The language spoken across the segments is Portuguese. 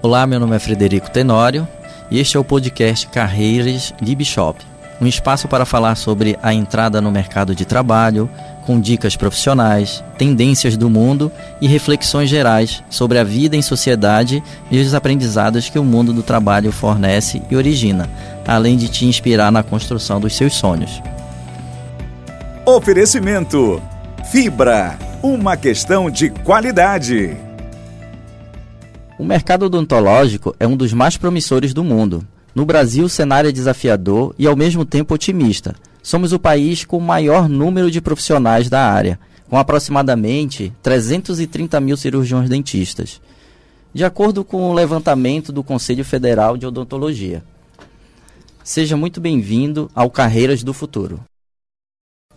Olá, meu nome é Frederico Tenório e este é o podcast Carreiras de Bishop, um espaço para falar sobre a entrada no mercado de trabalho, com dicas profissionais, tendências do mundo e reflexões gerais sobre a vida em sociedade e os aprendizados que o mundo do trabalho fornece e origina, além de te inspirar na construção dos seus sonhos. Oferecimento: Fibra, uma questão de qualidade. O mercado odontológico é um dos mais promissores do mundo. No Brasil, o cenário é desafiador e ao mesmo tempo otimista. Somos o país com o maior número de profissionais da área, com aproximadamente 330 mil cirurgiões dentistas, de acordo com o levantamento do Conselho Federal de Odontologia. Seja muito bem-vindo ao Carreiras do Futuro.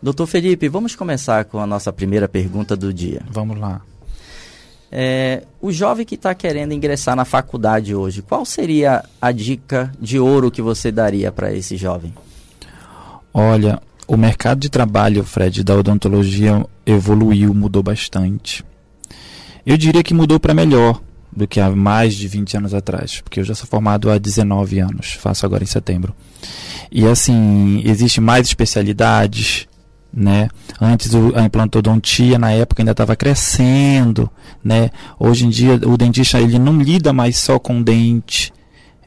Doutor Felipe, vamos começar com a nossa primeira pergunta do dia. Vamos lá. É, o jovem que está querendo ingressar na faculdade hoje, qual seria a dica de ouro que você daria para esse jovem? Olha, o mercado de trabalho, Fred, da odontologia evoluiu, mudou bastante. Eu diria que mudou para melhor do que há mais de 20 anos atrás, porque eu já sou formado há 19 anos, faço agora em setembro. E assim, existe mais especialidades, né? Antes a implantodontia na época ainda estava crescendo, né? Hoje em dia o dentista ele não lida mais só com dente,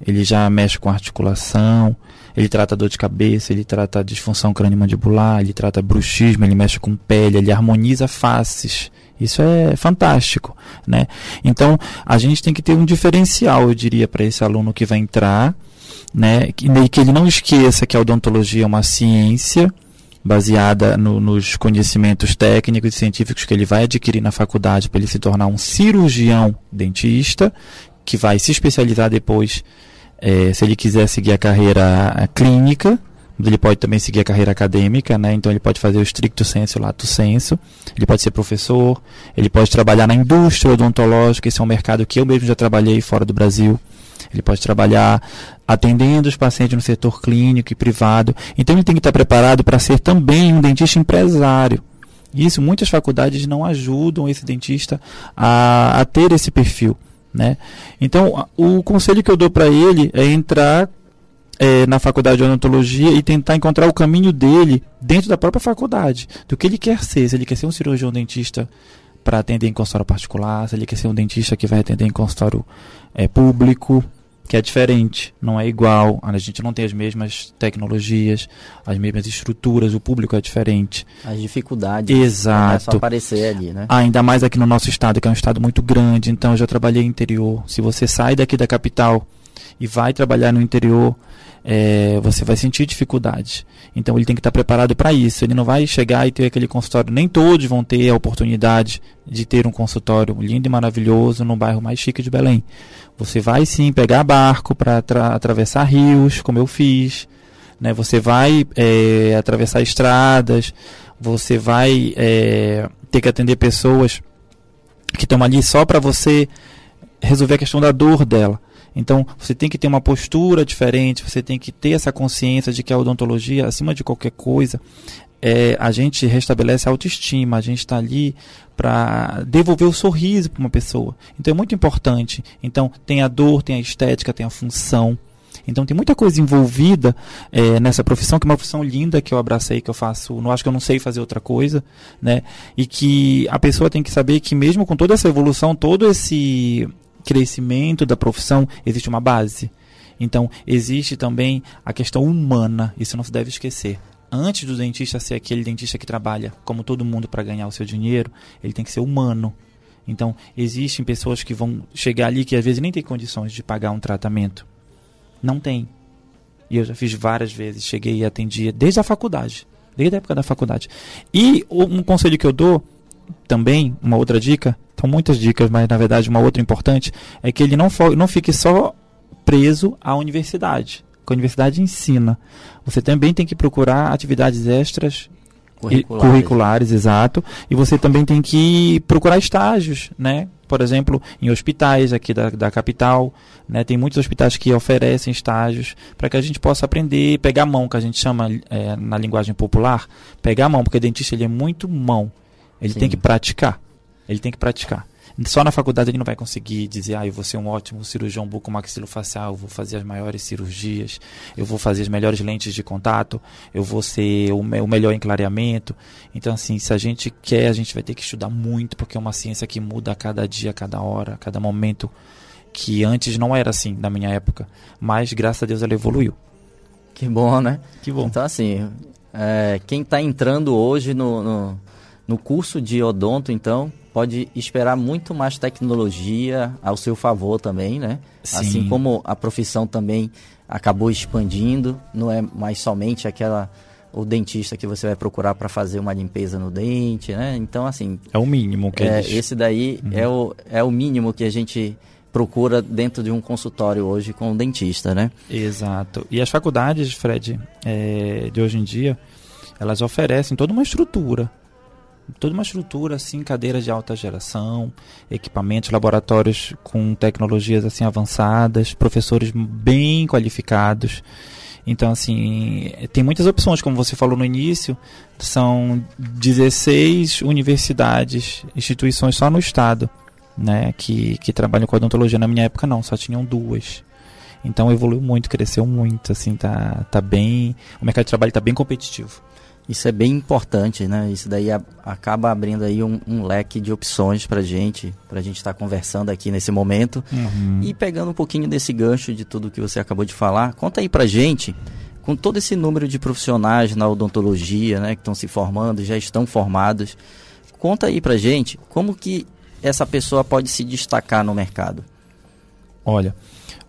ele já mexe com articulação, ele trata dor de cabeça, ele trata disfunção crânio-mandibular, ele trata bruxismo, ele mexe com pele, ele harmoniza faces. Isso é fantástico, né? Então, a gente tem que ter um diferencial, eu diria, para esse aluno que vai entrar, né? Que, que ele não esqueça que a odontologia é uma ciência, baseada no, nos conhecimentos técnicos e científicos que ele vai adquirir na faculdade para ele se tornar um cirurgião dentista, que vai se especializar depois, é, se ele quiser seguir a carreira clínica, ele pode também seguir a carreira acadêmica, né? Então ele pode fazer o stricto senso e o lato senso. Ele pode ser professor, ele pode trabalhar na indústria odontológica, esse é um mercado que eu mesmo já trabalhei fora do Brasil. Ele pode trabalhar atendendo os pacientes no setor clínico e privado. Então ele tem que estar preparado para ser também um dentista empresário. Isso muitas faculdades não ajudam esse dentista a, a ter esse perfil. Né? Então, o conselho que eu dou para ele é entrar é, na faculdade de odontologia e tentar encontrar o caminho dele dentro da própria faculdade, do que ele quer ser. Se ele quer ser um cirurgião dentista para atender em consultório particular, se ele quer ser um dentista que vai atender em consultório é, público, que é diferente, não é igual, a gente não tem as mesmas tecnologias, as mesmas estruturas, o público é diferente. As dificuldades Exato. começam a aparecer ali, né? Ainda mais aqui no nosso estado, que é um estado muito grande, então eu já trabalhei no interior. Se você sai daqui da capital e vai trabalhar no interior, é, você vai sentir dificuldade. Então ele tem que estar preparado para isso. Ele não vai chegar e ter aquele consultório. Nem todos vão ter a oportunidade de ter um consultório lindo e maravilhoso no bairro mais chique de Belém. Você vai sim pegar barco para atravessar rios, como eu fiz. Né? Você vai é, atravessar estradas. Você vai é, ter que atender pessoas que estão ali só para você resolver a questão da dor dela. Então, você tem que ter uma postura diferente, você tem que ter essa consciência de que a odontologia, acima de qualquer coisa, é, a gente restabelece a autoestima, a gente está ali para devolver o sorriso para uma pessoa. Então é muito importante. Então tem a dor, tem a estética, tem a função. Então tem muita coisa envolvida é, nessa profissão, que é uma profissão linda que eu abracei, que eu faço, não acho que eu não sei fazer outra coisa, né? E que a pessoa tem que saber que mesmo com toda essa evolução, todo esse crescimento da profissão, existe uma base. Então, existe também a questão humana, isso não se deve esquecer. Antes do dentista ser aquele dentista que trabalha como todo mundo para ganhar o seu dinheiro, ele tem que ser humano. Então, existem pessoas que vão chegar ali que às vezes nem tem condições de pagar um tratamento. Não tem. E eu já fiz várias vezes, cheguei e atendia desde a faculdade, desde a época da faculdade. E um conselho que eu dou também, uma outra dica, são muitas dicas, mas na verdade uma outra importante é que ele não, for, não fique só preso à universidade. Que a universidade ensina. Você também tem que procurar atividades extras curriculares. curriculares, exato. E você também tem que procurar estágios, né? Por exemplo, em hospitais aqui da, da capital, né? Tem muitos hospitais que oferecem estágios para que a gente possa aprender, pegar a mão, que a gente chama é, na linguagem popular, pegar a mão, porque o dentista ele é muito mão. Ele Sim. tem que praticar. Ele tem que praticar. Só na faculdade ele não vai conseguir dizer, ah, eu vou ser um ótimo cirurgião bucomaxilofacial, eu vou fazer as maiores cirurgias, eu vou fazer as melhores lentes de contato, eu vou ser o, me o melhor em clareamento. Então, assim, se a gente quer, a gente vai ter que estudar muito, porque é uma ciência que muda a cada dia, a cada hora, a cada momento, que antes não era assim, na minha época. Mas, graças a Deus, ela evoluiu. Que bom, né? Que bom. Então, assim, é, quem está entrando hoje no, no, no curso de odonto, então, pode esperar muito mais tecnologia ao seu favor também, né? Sim. Assim como a profissão também acabou expandindo, não é mais somente aquela o dentista que você vai procurar para fazer uma limpeza no dente, né? Então assim é o mínimo que é, esse daí uhum. é o é o mínimo que a gente procura dentro de um consultório hoje com o dentista, né? Exato. E as faculdades, Fred, é, de hoje em dia, elas oferecem toda uma estrutura toda uma estrutura assim, cadeiras de alta geração, equipamentos, laboratórios com tecnologias assim avançadas, professores bem qualificados. Então, assim, tem muitas opções, como você falou no início, são 16 universidades, instituições só no estado, né, que, que trabalham com odontologia. Na minha época não, só tinham duas. Então evoluiu muito, cresceu muito, assim, tá, tá bem, o mercado de trabalho está bem competitivo. Isso é bem importante, né? Isso daí a, acaba abrindo aí um, um leque de opções para gente, para a gente estar tá conversando aqui nesse momento. Uhum. E pegando um pouquinho desse gancho de tudo que você acabou de falar, conta aí para gente, com todo esse número de profissionais na odontologia, né, que estão se formando, já estão formados, conta aí para gente como que essa pessoa pode se destacar no mercado. Olha,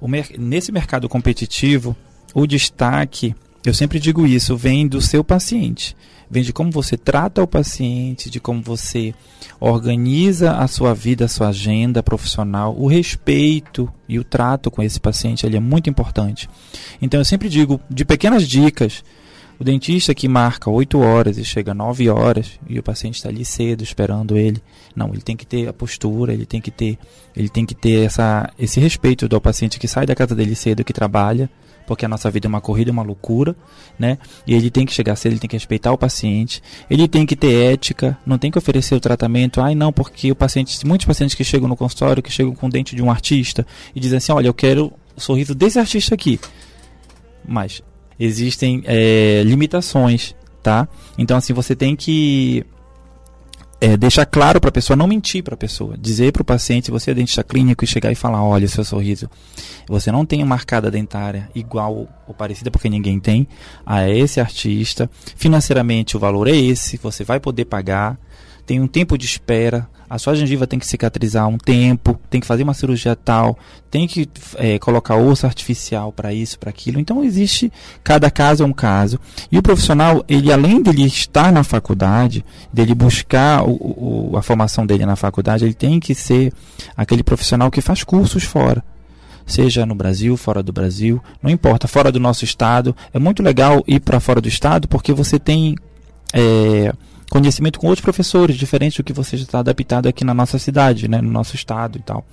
mer nesse mercado competitivo, o destaque eu sempre digo isso, vem do seu paciente. Vem de como você trata o paciente, de como você organiza a sua vida, a sua agenda profissional, o respeito e o trato com esse paciente ele é muito importante. Então eu sempre digo de pequenas dicas. O dentista que marca 8 horas e chega 9 horas e o paciente está ali cedo esperando ele. Não, ele tem que ter a postura, ele tem que ter, ele tem que ter essa, esse respeito do paciente que sai da casa dele cedo, que trabalha, porque a nossa vida é uma corrida, uma loucura, né? E ele tem que chegar cedo, ele tem que respeitar o paciente, ele tem que ter ética, não tem que oferecer o tratamento, ai não, porque o paciente, muitos pacientes que chegam no consultório, que chegam com o dente de um artista e dizem assim, olha, eu quero o sorriso desse artista aqui. Mas existem é, limitações, tá? Então assim, você tem que é, deixar claro para a pessoa, não mentir para a pessoa, dizer para o paciente, você é dentista clínico e chegar e falar, olha, seu sorriso, você não tem marcada dentária igual ou parecida, porque ninguém tem, a esse artista, financeiramente o valor é esse, você vai poder pagar, tem um tempo de espera, a sua gengiva tem que cicatrizar um tempo, tem que fazer uma cirurgia tal, tem que é, colocar osso artificial para isso, para aquilo. Então existe, cada caso é um caso. E o profissional, ele além dele estar na faculdade, dele buscar o, o, a formação dele na faculdade, ele tem que ser aquele profissional que faz cursos fora seja no Brasil, fora do Brasil, não importa, fora do nosso estado. É muito legal ir para fora do estado porque você tem é, conhecimento com outros professores, diferente do que você já está adaptado aqui na nossa cidade, né, no nosso estado e tal.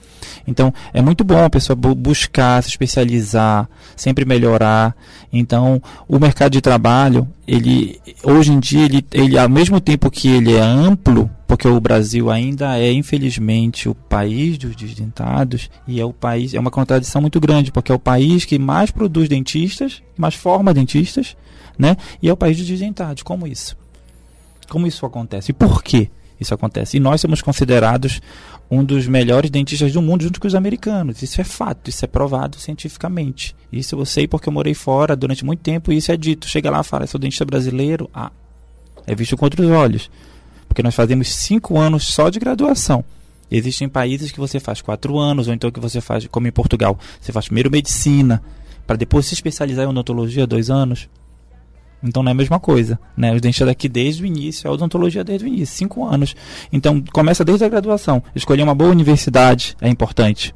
Então, é muito bom a pessoa bu buscar, se especializar, sempre melhorar. Então, o mercado de trabalho, ele hoje em dia, ele, ele ao mesmo tempo que ele é amplo, porque o Brasil ainda é, infelizmente, o país dos desdentados e é o país, é uma contradição muito grande, porque é o país que mais produz dentistas, mais forma dentistas, né? E é o país dos desdentados. Como isso? Como isso acontece? E por que isso acontece? E nós somos considerados um dos melhores dentistas do mundo junto com os americanos. Isso é fato, isso é provado cientificamente. Isso eu sei porque eu morei fora durante muito tempo e isso é dito. Chega lá e fala, sou dentista brasileiro, ah, é visto com outros olhos. Porque nós fazemos cinco anos só de graduação. Existem países que você faz quatro anos, ou então que você faz, como em Portugal, você faz primeiro medicina, para depois se especializar em odontologia, dois anos. Então não é a mesma coisa. Né? Os dentistas daqui desde o início, a odontologia desde o início, cinco anos. Então começa desde a graduação. Escolher uma boa universidade é importante.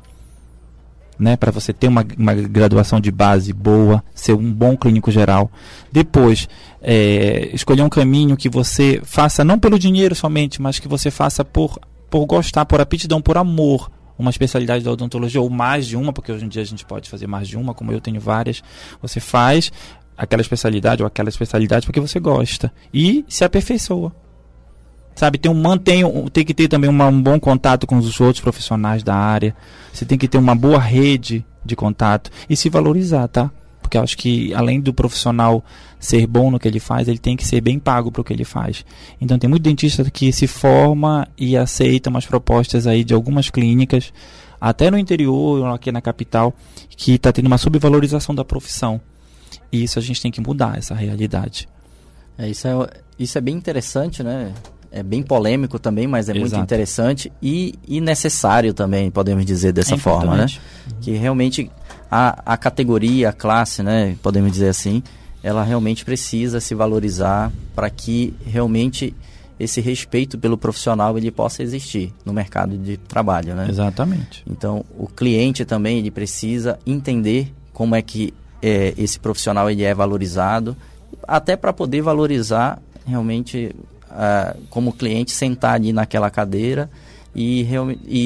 Né, para você ter uma, uma graduação de base boa, ser um bom clínico geral. Depois, é, escolher um caminho que você faça não pelo dinheiro somente, mas que você faça por, por gostar, por aptidão, por amor. Uma especialidade da odontologia, ou mais de uma, porque hoje em dia a gente pode fazer mais de uma, como eu tenho várias. Você faz aquela especialidade ou aquela especialidade porque você gosta e se aperfeiçoa. Sabe, tem um mantém, tem que ter também uma, um bom contato com os outros profissionais da área. Você tem que ter uma boa rede de contato e se valorizar, tá? Porque eu acho que além do profissional ser bom no que ele faz, ele tem que ser bem pago para o que ele faz. Então tem muito dentista que se forma e aceita umas propostas aí de algumas clínicas, até no interior, aqui na capital, que está tendo uma subvalorização da profissão. E isso a gente tem que mudar essa realidade. É, isso, é, isso é bem interessante, né? é bem polêmico também, mas é Exato. muito interessante e, e necessário também, podemos dizer dessa é forma, né? Uhum. Que realmente a, a categoria, a classe, né, podemos dizer assim, ela realmente precisa se valorizar para que realmente esse respeito pelo profissional ele possa existir no mercado de trabalho, né? Exatamente. Então, o cliente também ele precisa entender como é que é, esse profissional ele é valorizado, até para poder valorizar realmente como cliente sentar ali naquela cadeira e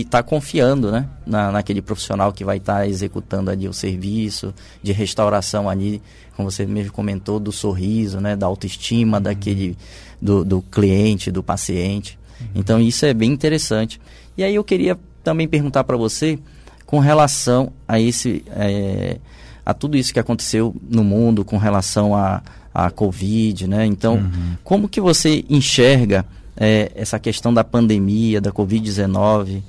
estar tá confiando né, na, naquele profissional que vai estar tá executando ali o serviço de restauração ali, como você mesmo comentou, do sorriso, né, da autoestima uhum. daquele do, do cliente, do paciente. Uhum. Então isso é bem interessante. E aí eu queria também perguntar para você com relação a esse é, a tudo isso que aconteceu no mundo com relação a a Covid, né? Então, uhum. como que você enxerga é, essa questão da pandemia, da Covid-19?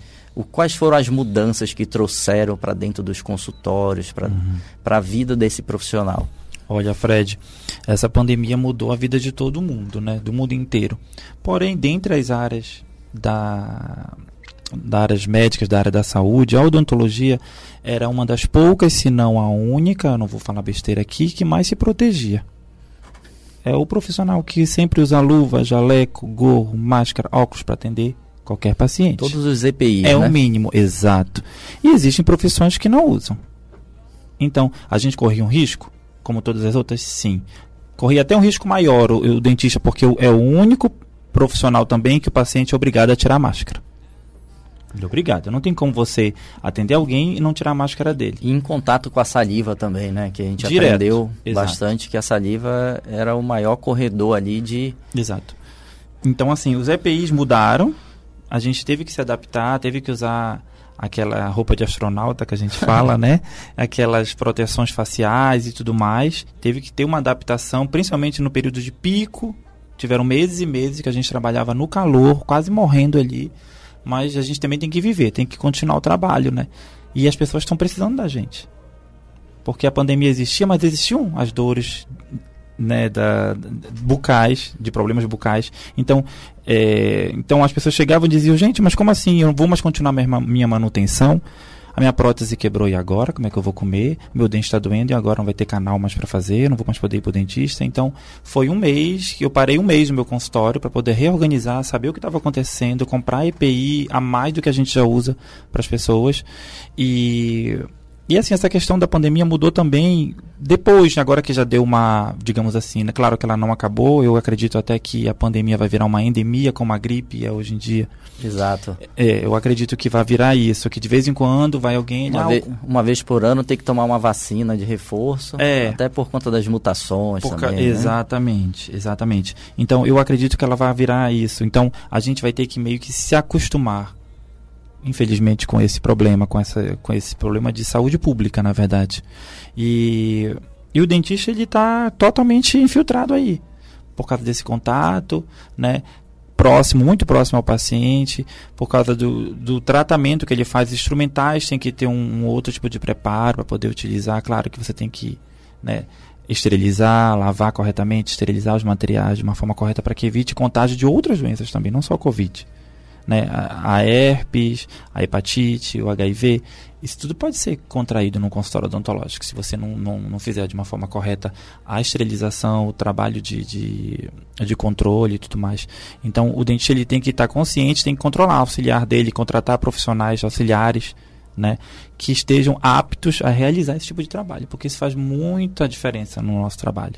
Quais foram as mudanças que trouxeram para dentro dos consultórios, para uhum. a vida desse profissional? Olha, Fred, essa pandemia mudou a vida de todo mundo, né? Do mundo inteiro. Porém, dentre as áreas da, da áreas médicas, da área da saúde, a odontologia era uma das poucas, se não a única, não vou falar besteira aqui, que mais se protegia é o profissional que sempre usa luva, jaleco, gorro, máscara, óculos para atender qualquer paciente. Todos os EPIs, É né? o mínimo, exato. E existem profissões que não usam. Então, a gente corria um risco, como todas as outras, sim. Corria até um risco maior o, o dentista, porque é o único profissional também que o paciente é obrigado a tirar a máscara. Obrigado. Não tem como você atender alguém e não tirar a máscara dele. E em contato com a saliva também, né? Que a gente Direto. aprendeu Exato. bastante que a saliva era o maior corredor ali de. Exato. Então, assim, os EPIs mudaram, a gente teve que se adaptar, teve que usar aquela roupa de astronauta que a gente fala, né? Aquelas proteções faciais e tudo mais. Teve que ter uma adaptação, principalmente no período de pico. Tiveram meses e meses que a gente trabalhava no calor, quase morrendo ali mas a gente também tem que viver, tem que continuar o trabalho, né? E as pessoas estão precisando da gente. Porque a pandemia existia, mas existiam as dores né, da, bucais, de problemas bucais. Então, é, então as pessoas chegavam e diziam, gente, mas como assim? Eu não vou mais continuar minha, minha manutenção? A minha prótese quebrou e agora? Como é que eu vou comer? Meu dente está doendo e agora não vai ter canal mais para fazer, não vou mais poder ir para o dentista. Então, foi um mês que eu parei um mês no meu consultório para poder reorganizar, saber o que estava acontecendo, comprar EPI a mais do que a gente já usa para as pessoas. E e assim, essa questão da pandemia mudou também depois, agora que já deu uma, digamos assim, né? claro que ela não acabou, eu acredito até que a pandemia vai virar uma endemia como a gripe é hoje em dia. Exato. É, eu acredito que vai virar isso, que de vez em quando vai alguém... Uma, vez, uma vez por ano tem que tomar uma vacina de reforço, é, até por conta das mutações por também, né? Exatamente, exatamente. Então eu acredito que ela vai virar isso. Então a gente vai ter que meio que se acostumar infelizmente, com esse problema, com, essa, com esse problema de saúde pública, na verdade. E, e o dentista ele está totalmente infiltrado aí, por causa desse contato, né? próximo, muito próximo ao paciente, por causa do, do tratamento que ele faz. Instrumentais tem que ter um, um outro tipo de preparo para poder utilizar. Claro que você tem que né, esterilizar, lavar corretamente, esterilizar os materiais de uma forma correta para que evite contágio de outras doenças também, não só Covid né, a, herpes, a hepatite, o HIV, isso tudo pode ser contraído num consultório odontológico, se você não, não, não fizer de uma forma correta a esterilização, o trabalho de, de, de controle e tudo mais. Então, o dentista ele tem que estar consciente, tem que controlar o auxiliar dele, contratar profissionais auxiliares, né, que estejam aptos a realizar esse tipo de trabalho, porque isso faz muita diferença no nosso trabalho.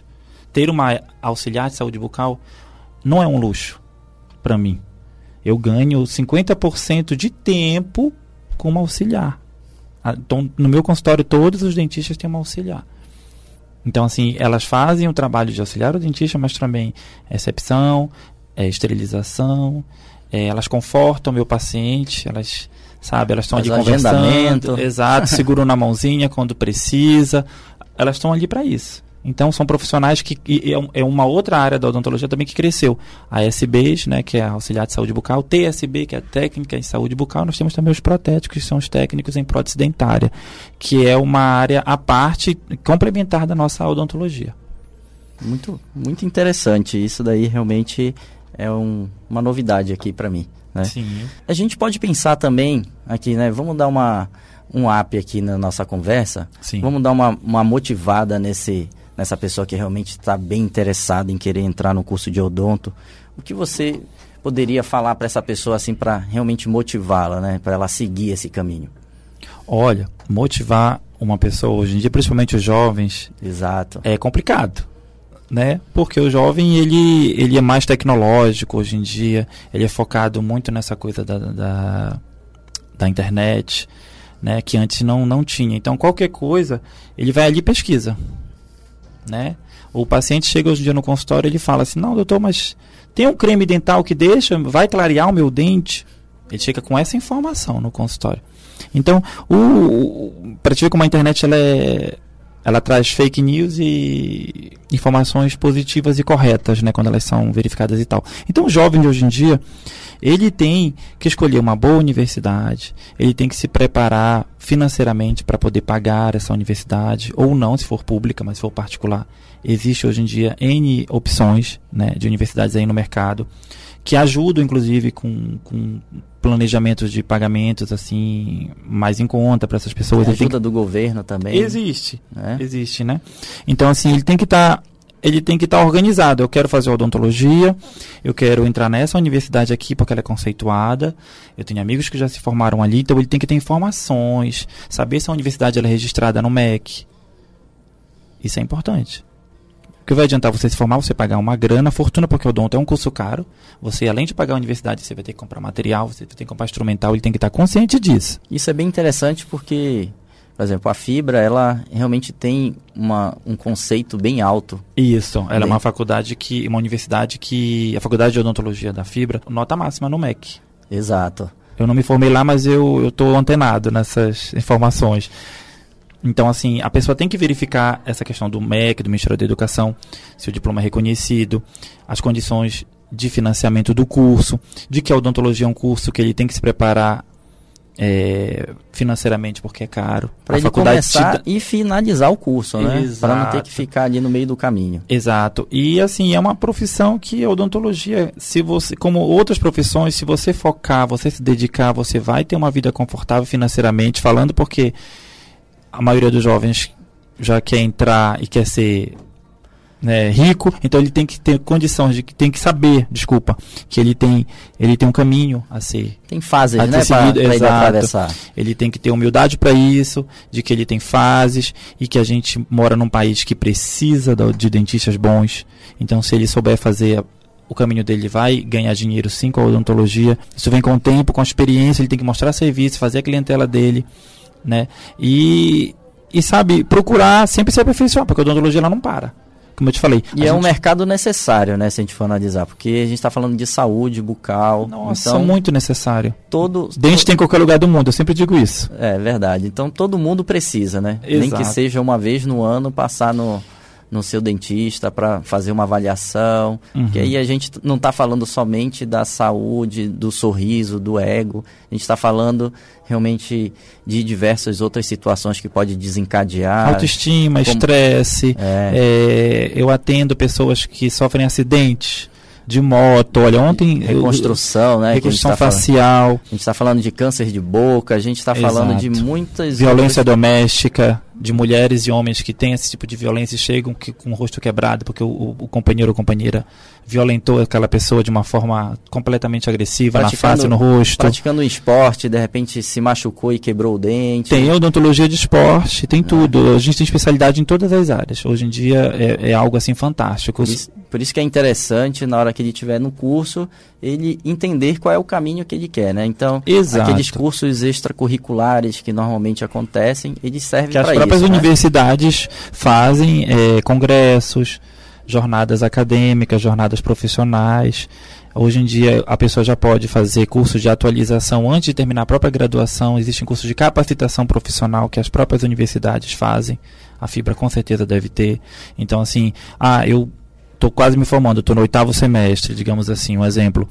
Ter uma auxiliar de saúde bucal não é um luxo para mim, eu ganho 50% de tempo como auxiliar. Então, no meu consultório, todos os dentistas têm uma auxiliar. Então, assim, elas fazem o trabalho de auxiliar o dentista, mas também recepção, é, esterilização, é, elas confortam o meu paciente, elas sabe, elas estão ali conversando, exato, seguram na mãozinha quando precisa, elas estão ali para isso. Então são profissionais que é, é uma outra área da odontologia também que cresceu. A SBs, né, que é a auxiliar de saúde bucal, TSB, que é técnica em saúde bucal, nós temos também os protéticos, que são os técnicos em prótese dentária, que é uma área à parte complementar da nossa odontologia. Muito, muito interessante. Isso daí realmente é um, uma novidade aqui para mim. Né? Sim. A gente pode pensar também aqui, né? Vamos dar uma um up aqui na nossa conversa. Sim. Vamos dar uma, uma motivada nesse nessa pessoa que realmente está bem interessada em querer entrar no curso de odonto. O que você poderia falar para essa pessoa assim para realmente motivá-la, né? Para ela seguir esse caminho? Olha, motivar uma pessoa hoje em dia, principalmente os jovens, exato, é complicado né? Porque o jovem ele, ele é mais tecnológico hoje em dia, ele é focado muito nessa coisa da, da, da internet, né? Que antes não, não tinha. Então qualquer coisa ele vai ali e pesquisa, né? O paciente chega hoje em dia no consultório ele fala assim, não doutor, mas tem um creme dental que deixa, vai clarear o meu dente? Ele chega com essa informação no consultório. Então, o, o para te ver como a internet ela é, ela traz fake news e informações positivas e corretas, né, quando elas são verificadas e tal. Então, o jovem de hoje em dia, ele tem que escolher uma boa universidade, ele tem que se preparar financeiramente para poder pagar essa universidade, ou não, se for pública, mas se for particular. Existe hoje em dia N opções né, de universidades aí no mercado que ajudam, inclusive, com, com planejamentos de pagamentos assim mais em conta para essas pessoas. A ajuda que... do governo também. Existe, né? existe, né? Então assim ele tem que estar tá, ele tem que estar tá organizado. Eu quero fazer odontologia, eu quero entrar nessa universidade aqui porque ela é conceituada. Eu tenho amigos que já se formaram ali, então ele tem que ter informações, saber se a universidade é registrada no MEC. Isso é importante. O que vai adiantar você se formar, você pagar uma grana, fortuna, porque o odonto é um curso caro. Você, além de pagar a universidade, você vai ter que comprar material, você vai ter que comprar instrumental, ele tem que estar consciente disso. Isso é bem interessante porque, por exemplo, a fibra, ela realmente tem uma, um conceito bem alto. Isso, ela é uma faculdade que, uma universidade que, a faculdade de odontologia da fibra, nota máxima no MEC. Exato. Eu não me formei lá, mas eu estou antenado nessas informações. Então, assim, a pessoa tem que verificar essa questão do MEC, do Ministério da Educação, se o diploma é reconhecido, as condições de financiamento do curso, de que a odontologia é um curso que ele tem que se preparar é, financeiramente porque é caro. Para ele começar e finalizar o curso, né? Para não ter que ficar ali no meio do caminho. Exato. E assim, é uma profissão que a odontologia, se você, como outras profissões, se você focar, você se dedicar, você vai ter uma vida confortável financeiramente, falando porque a maioria dos jovens já quer entrar e quer ser né, rico, então ele tem que ter condições de que tem que saber, desculpa, que ele tem ele tem um caminho a ser tem fases, a né, para ele atravessar. Ele tem que ter humildade para isso, de que ele tem fases e que a gente mora num país que precisa de dentistas bons. Então, se ele souber fazer o caminho dele vai ganhar dinheiro sim com a odontologia. Isso vem com o tempo, com a experiência, ele tem que mostrar serviço, fazer a clientela dele né? E, e sabe, procurar sempre se aperfeiçoar, porque a odontologia ela não para. Como eu te falei. E é gente... um mercado necessário, né, se a gente for analisar, porque a gente está falando de saúde bucal. Nossa, então, muito necessário. Todo, Dente tem em qualquer lugar do mundo, eu sempre digo isso. É verdade. Então todo mundo precisa, né? Exato. Nem que seja uma vez no ano passar no, no seu dentista para fazer uma avaliação. Uhum. Que aí a gente não está falando somente da saúde, do sorriso, do ego. A gente está falando realmente de diversas outras situações que pode desencadear. Autoestima, estresse. É. É, eu atendo pessoas que sofrem acidentes de moto. Olha, ontem. Reconstrução, eu, né? Reconstrução a tá facial. Falando, a gente está falando de câncer de boca, a gente está falando de muitas. Violência outras... doméstica de mulheres e homens que têm esse tipo de violência e chegam que, com o rosto quebrado porque o, o companheiro ou companheira violentou aquela pessoa de uma forma completamente agressiva na face, no rosto. Praticando um esporte, de repente se machucou e quebrou o dente. Tem odontologia de esporte, tem é. tudo. A gente tem especialidade em todas as áreas. Hoje em dia é, é algo assim fantástico. Por isso, por isso, que é interessante, na hora que ele estiver no curso, ele entender qual é o caminho que ele quer, né? Então, Exato. aqueles cursos extracurriculares que normalmente acontecem, eles servem para isso próprias né? universidades fazem é, congressos, jornadas acadêmicas, jornadas profissionais, Hoje em dia a pessoa já pode fazer cursos de atualização antes de terminar a própria graduação. Existem cursos de capacitação profissional que as próprias universidades fazem. A Fibra com certeza deve ter. Então, assim, ah, eu estou quase me formando, estou no oitavo semestre, digamos assim, um exemplo.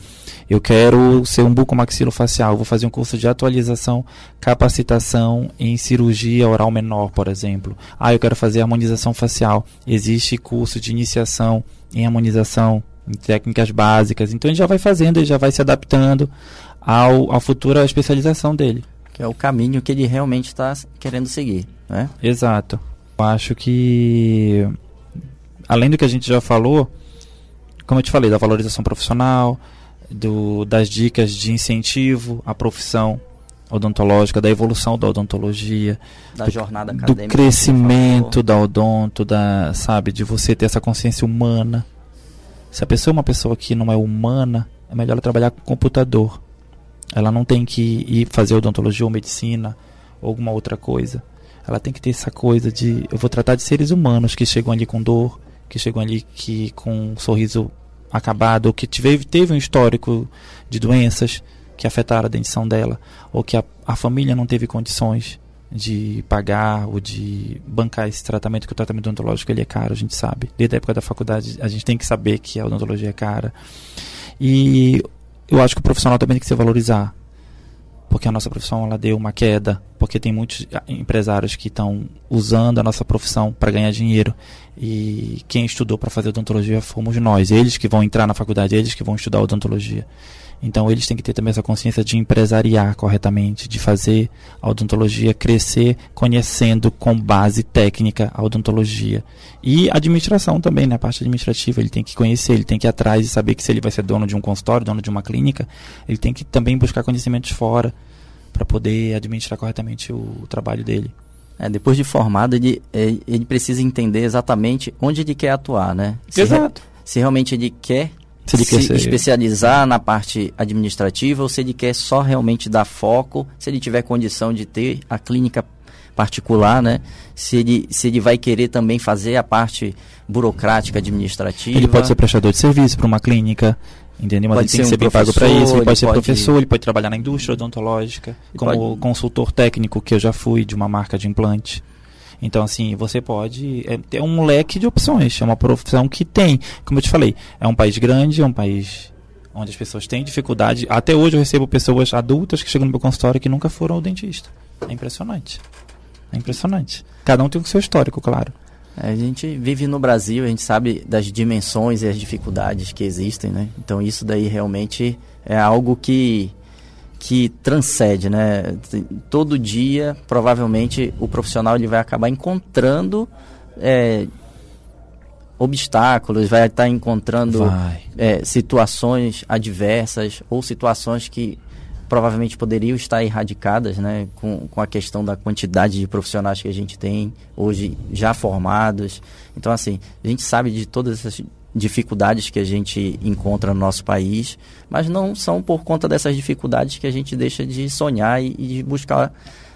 Eu quero ser um bucomaxilofacial, vou fazer um curso de atualização, capacitação em cirurgia oral menor, por exemplo. Ah, eu quero fazer harmonização facial. Existe curso de iniciação em harmonização, em técnicas básicas. Então ele já vai fazendo, ele já vai se adaptando ao, à futura especialização dele. Que é o caminho que ele realmente está querendo seguir, né? Exato. Eu acho que além do que a gente já falou, como eu te falei, da valorização profissional, do, das dicas de incentivo à profissão odontológica, da evolução da odontologia, da do, jornada do crescimento da odonto, da, sabe, de você ter essa consciência humana. Se a pessoa é uma pessoa que não é humana, é melhor ela trabalhar com computador. Ela não tem que ir fazer odontologia ou medicina ou alguma outra coisa. Ela tem que ter essa coisa de eu vou tratar de seres humanos que chegam ali com dor, que chegam ali que com um sorriso acabado, ou que teve, teve um histórico de doenças que afetaram a dentição dela, ou que a, a família não teve condições de pagar ou de bancar esse tratamento, que o tratamento odontológico ele é caro, a gente sabe. Desde a época da faculdade a gente tem que saber que a odontologia é cara. E eu acho que o profissional também tem que se valorizar porque a nossa profissão ela deu uma queda, porque tem muitos empresários que estão usando a nossa profissão para ganhar dinheiro e quem estudou para fazer odontologia fomos nós, eles que vão entrar na faculdade, eles que vão estudar odontologia. Então eles têm que ter também essa consciência de empresariar corretamente, de fazer a odontologia crescer conhecendo com base técnica a odontologia. E administração também, na né? parte administrativa, ele tem que conhecer, ele tem que ir atrás e saber que se ele vai ser dono de um consultório, dono de uma clínica, ele tem que também buscar conhecimentos fora para poder administrar corretamente o, o trabalho dele. É, depois de formado, ele, ele precisa entender exatamente onde ele quer atuar, né? Se Exato. Re, se realmente ele quer se ele se quer especializar na parte administrativa ou se ele quer só realmente dar foco, se ele tiver condição de ter a clínica particular, né? Se ele, se ele vai querer também fazer a parte burocrática administrativa. Ele pode ser prestador de serviço para uma clínica, entendeu? Mas pode ele tem que ser bem pago para isso. Ele, ele pode ser pode... professor, ele pode trabalhar na indústria odontológica, como pode... consultor técnico, que eu já fui de uma marca de implante. Então, assim, você pode é, ter um leque de opções. É uma profissão que tem, como eu te falei, é um país grande, é um país onde as pessoas têm dificuldade. Até hoje eu recebo pessoas adultas que chegam no meu consultório que nunca foram ao dentista. É impressionante. É impressionante. Cada um tem o seu histórico, claro. A gente vive no Brasil, a gente sabe das dimensões e as dificuldades que existem, né? Então isso daí realmente é algo que que transcende, né? Todo dia, provavelmente, o profissional ele vai acabar encontrando é, obstáculos, vai estar encontrando é, situações adversas ou situações que provavelmente poderiam estar erradicadas, né? Com, com a questão da quantidade de profissionais que a gente tem hoje já formados. Então, assim, a gente sabe de todas essas dificuldades que a gente encontra no nosso país, mas não são por conta dessas dificuldades que a gente deixa de sonhar e, e de buscar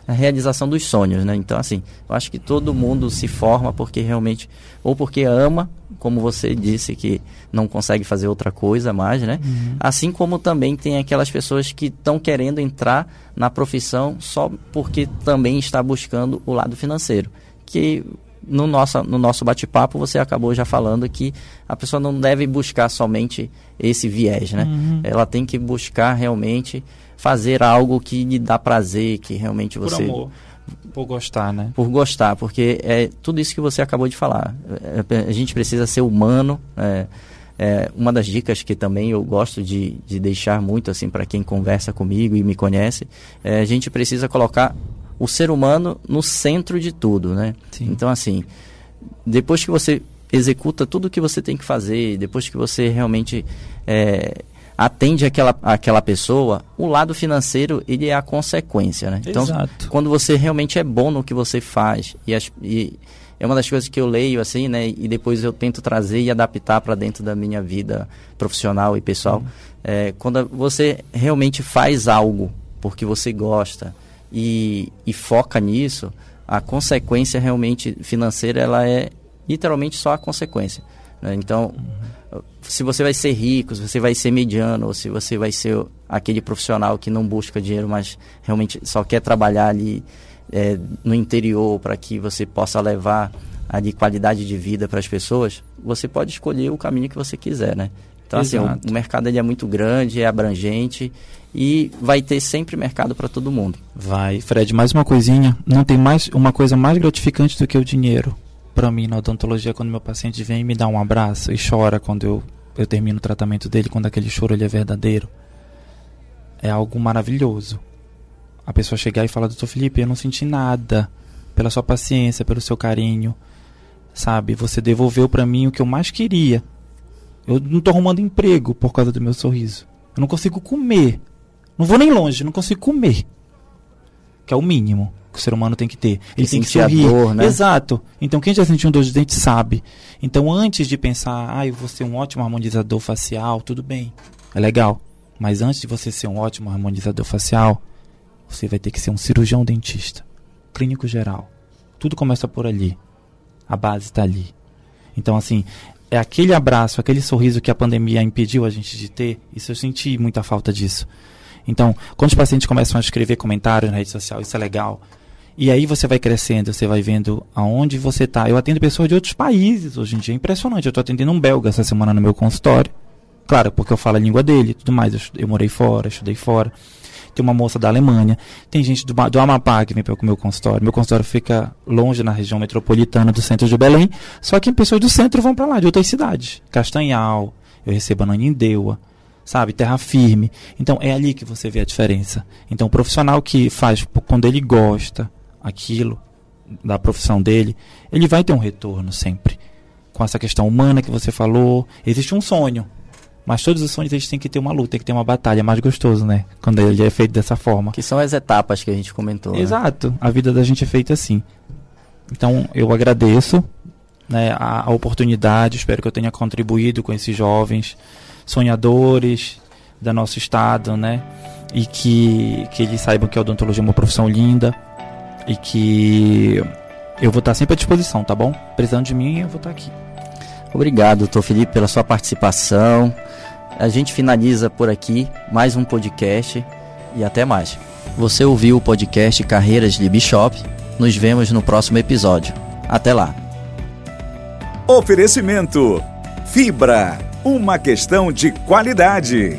a realização dos sonhos, né? Então, assim, eu acho que todo mundo se forma porque realmente, ou porque ama, como você disse, que não consegue fazer outra coisa mais, né? Uhum. Assim como também tem aquelas pessoas que estão querendo entrar na profissão só porque também está buscando o lado financeiro. Que no nosso, no nosso bate-papo você acabou já falando que a pessoa não deve buscar somente esse viés, né? Uhum. Ela tem que buscar realmente fazer algo que lhe dá prazer, que realmente você... Por amor. Por gostar, né? Por gostar, porque é tudo isso que você acabou de falar. É, é, a gente precisa ser humano. É, é, uma das dicas que também eu gosto de, de deixar muito assim para quem conversa comigo e me conhece, é, a gente precisa colocar o ser humano no centro de tudo, né? Sim. Então, assim, depois que você executa tudo o que você tem que fazer, depois que você realmente é, atende aquela, aquela pessoa, o lado financeiro ele é a consequência, né? Então, Exato. quando você realmente é bom no que você faz e, as, e é uma das coisas que eu leio assim, né? E depois eu tento trazer e adaptar para dentro da minha vida profissional e pessoal. Uhum. É, quando você realmente faz algo porque você gosta e, e foca nisso, a consequência realmente financeira ela é literalmente só a consequência. Né? Então, uhum se você vai ser rico, se você vai ser mediano, ou se você vai ser aquele profissional que não busca dinheiro, mas realmente só quer trabalhar ali é, no interior para que você possa levar ali qualidade de vida para as pessoas, você pode escolher o caminho que você quiser, né? Então, Exato. assim, o, o mercado ele é muito grande, é abrangente e vai ter sempre mercado para todo mundo. Vai. Fred, mais uma coisinha. Não tem mais uma coisa mais gratificante do que o dinheiro. Para mim, na odontologia, quando meu paciente vem e me dá um abraço e chora quando eu, eu termino o tratamento dele, quando aquele choro ele é verdadeiro, é algo maravilhoso. A pessoa chegar e falar, doutor Felipe, eu não senti nada pela sua paciência, pelo seu carinho, sabe? Você devolveu para mim o que eu mais queria. Eu não tô arrumando emprego por causa do meu sorriso. Eu não consigo comer não vou nem longe, não consigo comer. Que é o mínimo que o ser humano tem que ter. Ele tem que sorrir. Dor, né? Exato. Então quem já sentiu um dor de dente sabe. Então antes de pensar, ah, eu vou ser um ótimo harmonizador facial, tudo bem. É legal. Mas antes de você ser um ótimo harmonizador facial, você vai ter que ser um cirurgião dentista, clínico geral. Tudo começa por ali. A base está ali. Então, assim, é aquele abraço, aquele sorriso que a pandemia impediu a gente de ter. Isso eu senti muita falta disso. Então, quando os pacientes começam a escrever comentários na rede social, isso é legal. E aí você vai crescendo, você vai vendo aonde você está. Eu atendo pessoas de outros países hoje em dia, é impressionante. Eu estou atendendo um belga essa semana no meu consultório. Claro, porque eu falo a língua dele e tudo mais. Eu, eu, morei fora, estudei fora. Tem uma moça da Alemanha. Tem gente do, do Amapá que vem para o meu consultório. Meu consultório fica longe na região metropolitana do centro de Belém. Só que pessoas do centro vão para lá, de outras cidades. Castanhal, eu recebo a Nanindeua sabe? Terra firme. Então é ali que você vê a diferença. Então o profissional que faz quando ele gosta aquilo da profissão dele, ele vai ter um retorno sempre. Com essa questão humana que você falou, existe um sonho. Mas todos os sonhos eles têm que ter uma luta, tem que ter uma batalha, é mais gostoso, né? Quando ele é feito dessa forma. Que são as etapas que a gente comentou. Né? Exato. Né? A vida da gente é feita assim. Então eu agradeço né, a, a oportunidade, espero que eu tenha contribuído com esses jovens sonhadores do nosso estado, né? E que, que eles saibam que a odontologia é uma profissão linda e que eu vou estar sempre à disposição, tá bom? Precisando de mim, eu vou estar aqui. Obrigado, doutor Felipe, pela sua participação. A gente finaliza por aqui mais um podcast e até mais. Você ouviu o podcast Carreiras de Bishop? Nos vemos no próximo episódio. Até lá. Oferecimento Fibra uma questão de qualidade.